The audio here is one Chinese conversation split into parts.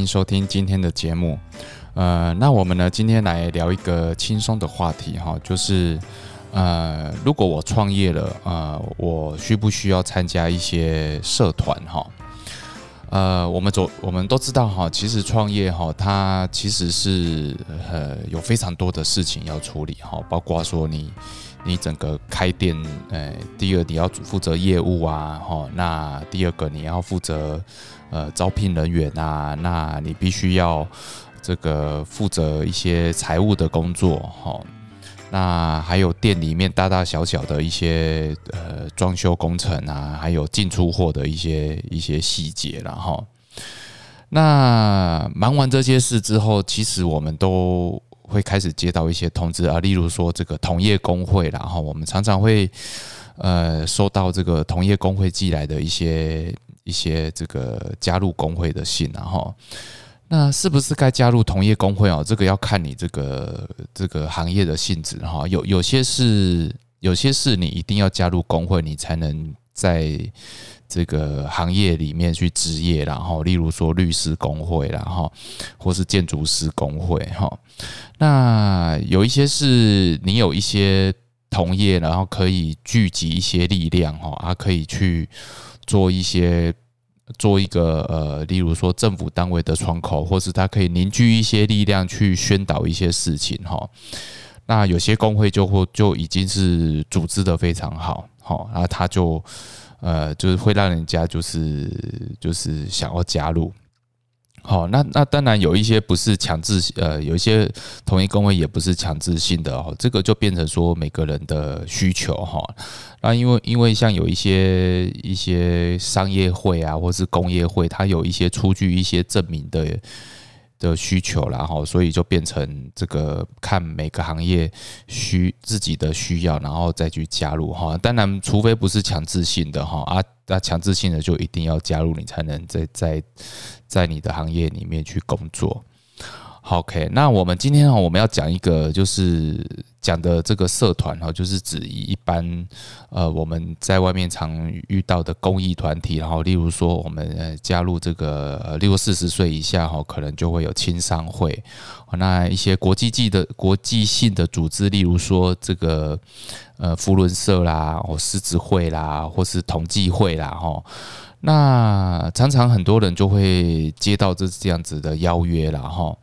欢迎收听今天的节目。呃，那我们呢，今天来聊一个轻松的话题哈，就是呃，如果我创业了，呃，我需不需要参加一些社团哈？呃，我们走，我们都知道哈，其实创业哈，它其实是呃有非常多的事情要处理哈，包括说你你整个开店，呃，第二你要负责业务啊，哈，那第二个你要负责呃招聘人员啊，那你必须要这个负责一些财务的工作哈。那还有店里面大大小小的一些呃装修工程啊，还有进出货的一些一些细节了哈。那忙完这些事之后，其实我们都会开始接到一些通知啊，例如说这个同业工会然后我们常常会呃收到这个同业工会寄来的一些一些这个加入工会的信然后。那是不是该加入同业工会哦？这个要看你这个这个行业的性质哈。有有些是有些是你一定要加入工会，你才能在这个行业里面去执业，然后例如说律师工会，然后或是建筑师工会哈。那有一些是你有一些同业，然后可以聚集一些力量哈，啊，可以去做一些。做一个呃，例如说政府单位的窗口，或是他可以凝聚一些力量去宣导一些事情哈。那有些工会就会就已经是组织的非常好，好，然后他就呃，就是会让人家就是就是想要加入。好，那那当然有一些不是强制，呃，有一些同一工会也不是强制性的哦，这个就变成说每个人的需求哈。那因为因为像有一些一些商业会啊，或是工业会，它有一些出具一些证明的。的需求，然后所以就变成这个看每个行业需自己的需要，然后再去加入哈。当然，除非不是强制性的哈啊，那强制性的就一定要加入，你才能在在在你的行业里面去工作。OK，那我们今天哈，我们要讲一个就是讲的这个社团哈，就是指一般呃我们在外面常遇到的公益团体，然后例如说我们加入这个六四十岁以下哈，可能就会有青商会，那一些国际级的国际性的组织，例如说这个呃福伦社啦，或狮子会啦，或是统计会啦哈，那常常很多人就会接到这这样子的邀约了哈。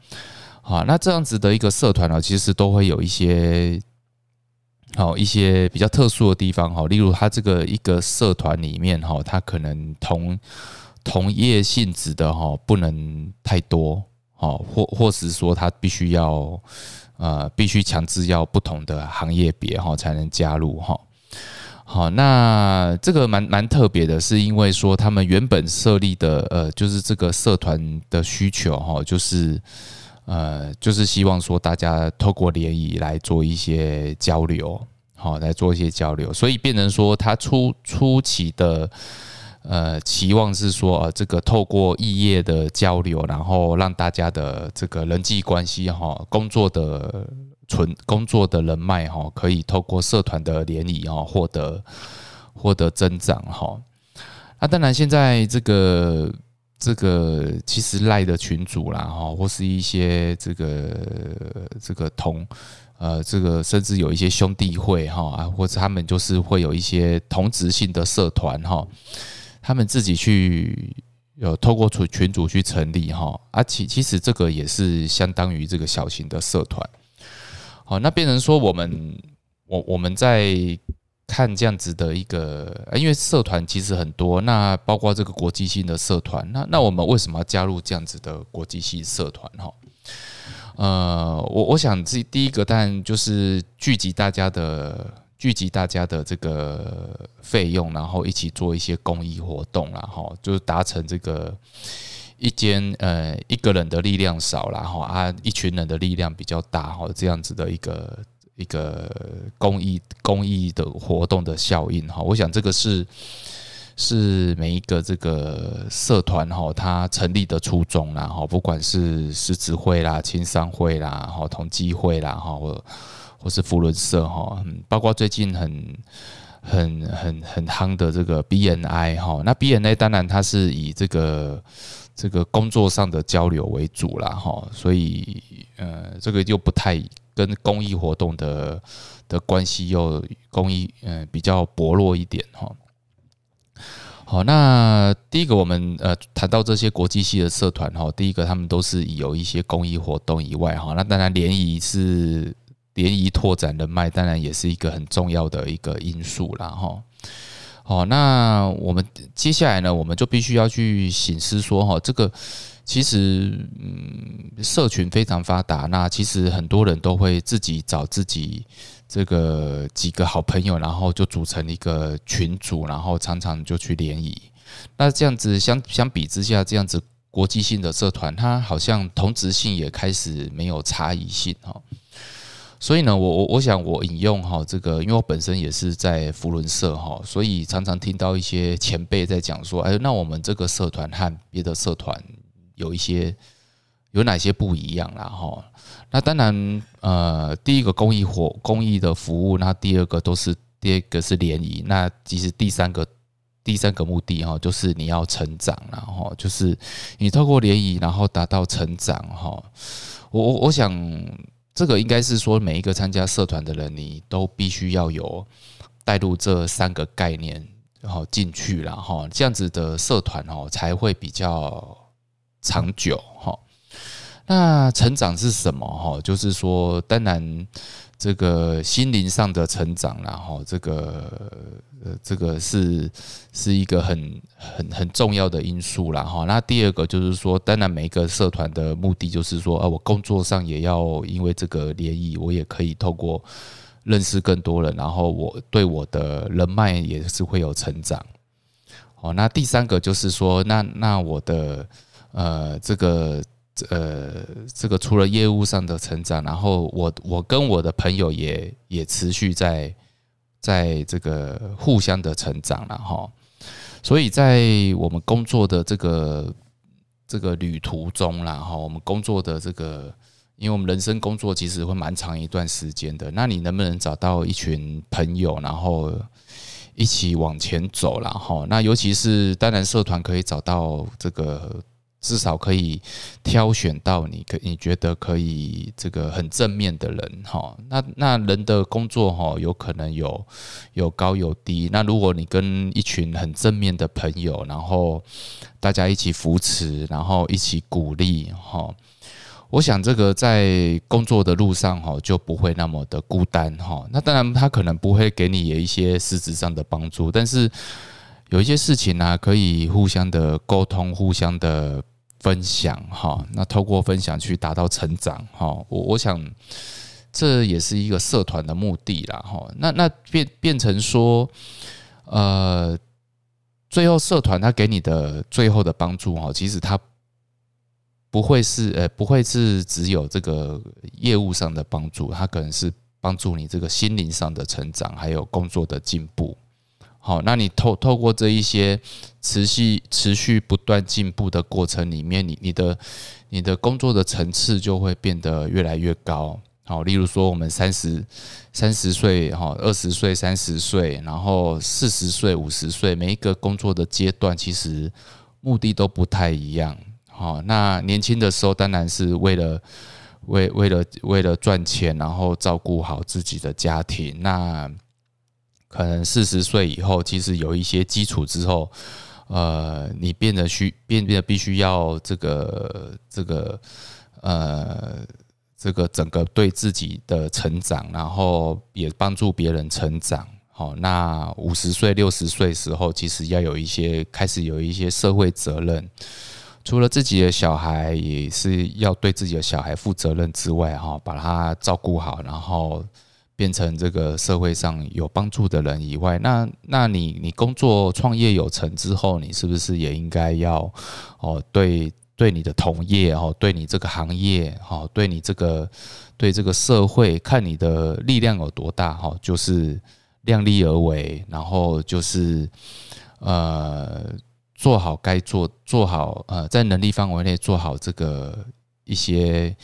好，那这样子的一个社团呢，其实都会有一些好一些比较特殊的地方哈，例如它这个一个社团里面哈，它可能同同业性质的哈不能太多，好或或是说它必须要呃必须强制要不同的行业别哈才能加入哈。好，那这个蛮蛮特别的，是因为说他们原本设立的呃就是这个社团的需求哈，就是。呃，就是希望说大家透过联谊来做一些交流，好来做一些交流，所以变成说他初初期的呃期望是说，呃，这个透过异业的交流，然后让大家的这个人际关系哈，工作的存工作的人脉哈，可以透过社团的联谊哈，获得获得增长哈。那当然现在这个。这个其实赖的群主啦，哈，或是一些这个这个同呃，这个甚至有一些兄弟会哈啊，或者他们就是会有一些同职性的社团哈，他们自己去有透过群群主去成立哈，而其其实这个也是相当于这个小型的社团，好，那变成说我们我我们在。看这样子的一个，因为社团其实很多，那包括这个国际性的社团，那那我们为什么要加入这样子的国际性社团？哈，呃，我我想这第一个，当然就是聚集大家的，聚集大家的这个费用，然后一起做一些公益活动，然后就是达成这个一间呃一个人的力量少，然后啊一群人的力量比较大，哈，这样子的一个。一个公益公益的活动的效应哈，我想这个是是每一个这个社团哈，它成立的初衷啦哈，不管是狮子会啦、青商会啦、哈同济会啦哈，或或是福伦社哈，包括最近很很很很夯的这个 BNI 哈，那 BNI 当然它是以这个这个工作上的交流为主啦哈，所以呃这个就不太跟公益活动的的关系又公益嗯比较薄弱一点哈。好，那第一个我们呃谈到这些国际系的社团哈，第一个他们都是有一些公益活动以外哈，那当然联谊是。联谊拓展人脉，当然也是一个很重要的一个因素啦。哈。好，那我们接下来呢，我们就必须要去醒思说，哈，这个其实，嗯，社群非常发达，那其实很多人都会自己找自己这个几个好朋友，然后就组成一个群组，然后常常就去联谊。那这样子相相比之下，这样子国际性的社团，它好像同质性也开始没有差异性，哈。所以呢，我我我想我引用哈这个，因为我本身也是在福伦社哈，所以常常听到一些前辈在讲说，哎，那我们这个社团和别的社团有一些有哪些不一样啦哈？那当然，呃，第一个公益活公益的服务，那第二个都是第二个是联谊，那其实第三个第三个目的哈，就是你要成长，然后就是你透过联谊，然后达到成长哈。我我我想。这个应该是说，每一个参加社团的人，你都必须要有带入这三个概念，然后进去了哈，这样子的社团哦才会比较长久哈。那成长是什么哈？就是说，当然。这个心灵上的成长，然后这个呃，这个是是一个很很很重要的因素啦哈。那第二个就是说，当然每一个社团的目的就是说，呃，我工作上也要因为这个联谊，我也可以透过认识更多人，然后我对我的人脉也是会有成长。哦，那第三个就是说，那那我的呃这个。呃，这个除了业务上的成长，然后我我跟我的朋友也也持续在在这个互相的成长了哈，所以在我们工作的这个这个旅途中啦哈，我们工作的这个，因为我们人生工作其实会蛮长一段时间的，那你能不能找到一群朋友，然后一起往前走了哈？那尤其是当然社团可以找到这个。至少可以挑选到你可你觉得可以这个很正面的人哈，那那人的工作哈有可能有有高有低，那如果你跟一群很正面的朋友，然后大家一起扶持，然后一起鼓励哈，我想这个在工作的路上哈就不会那么的孤单哈。那当然他可能不会给你有一些实质上的帮助，但是有一些事情呢可以互相的沟通，互相的。分享哈，那透过分享去达到成长哈，我我想这也是一个社团的目的啦哈。那那变变成说，呃，最后社团他给你的最后的帮助哈，其实他不会是呃不会是只有这个业务上的帮助，他可能是帮助你这个心灵上的成长，还有工作的进步。好，那你透透过这一些持续持续不断进步的过程里面，你你的你的工作的层次就会变得越来越高。好，例如说我们三十三十岁哈，二十岁、三十岁，然后四十岁、五十岁，每一个工作的阶段其实目的都不太一样。好，那年轻的时候当然是为了为为了为了赚钱，然后照顾好自己的家庭。那可能四十岁以后，其实有一些基础之后，呃，你变得需变变得必须要这个这个呃这个整个对自己的成长，然后也帮助别人成长。好，那五十岁六十岁时候，其实要有一些开始有一些社会责任，除了自己的小孩，也是要对自己的小孩负责任之外，哈，把他照顾好，然后。变成这个社会上有帮助的人以外，那那你你工作创业有成之后，你是不是也应该要哦对对你的同业哦，对你这个行业哦，对你这个对这个社会，看你的力量有多大哈，就是量力而为，然后就是呃做好该做做好呃在能力范围内做好这个一些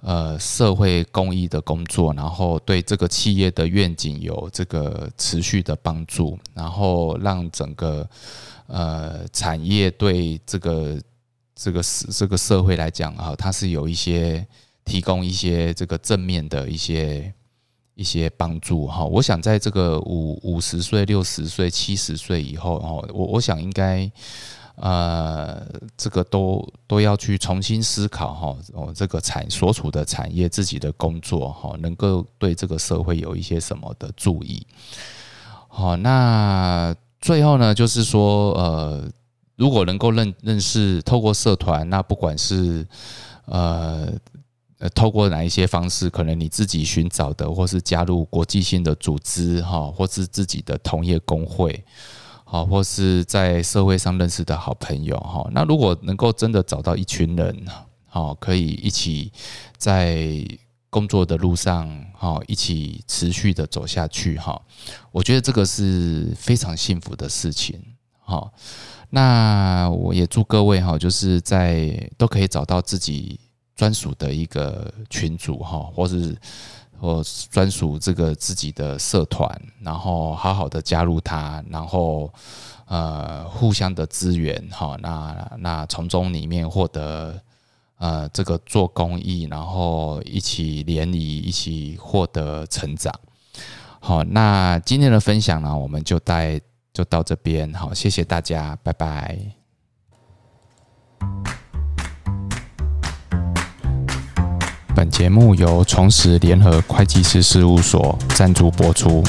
呃社会公益的工作，然后对这个企业的愿景有这个持续的帮助，然后让整个呃产业对这个这个这个社会来讲啊，它是有一些提供一些这个正面的一些。一些帮助哈，我想在这个五五十岁、六十岁、七十岁以后哦，我我想应该呃，这个都都要去重新思考哈，哦，这个产所处的产业、自己的工作哈，能够对这个社会有一些什么的注意。好，那最后呢，就是说呃，如果能够认认识，透过社团，那不管是呃。呃，透过哪一些方式，可能你自己寻找的，或是加入国际性的组织，哈，或是自己的同业工会，好，或是在社会上认识的好朋友，哈，那如果能够真的找到一群人，好，可以一起在工作的路上，哈，一起持续的走下去，哈，我觉得这个是非常幸福的事情，好，那我也祝各位，哈，就是在都可以找到自己。专属的一个群组哈，或是或专属这个自己的社团，然后好好的加入它，然后呃互相的资源哈，那那从中里面获得呃这个做公益，然后一起联谊，一起获得成长。好，那今天的分享呢，我们就带就到这边，好，谢谢大家，拜拜。本节目由重实联合会计师事务所赞助播出。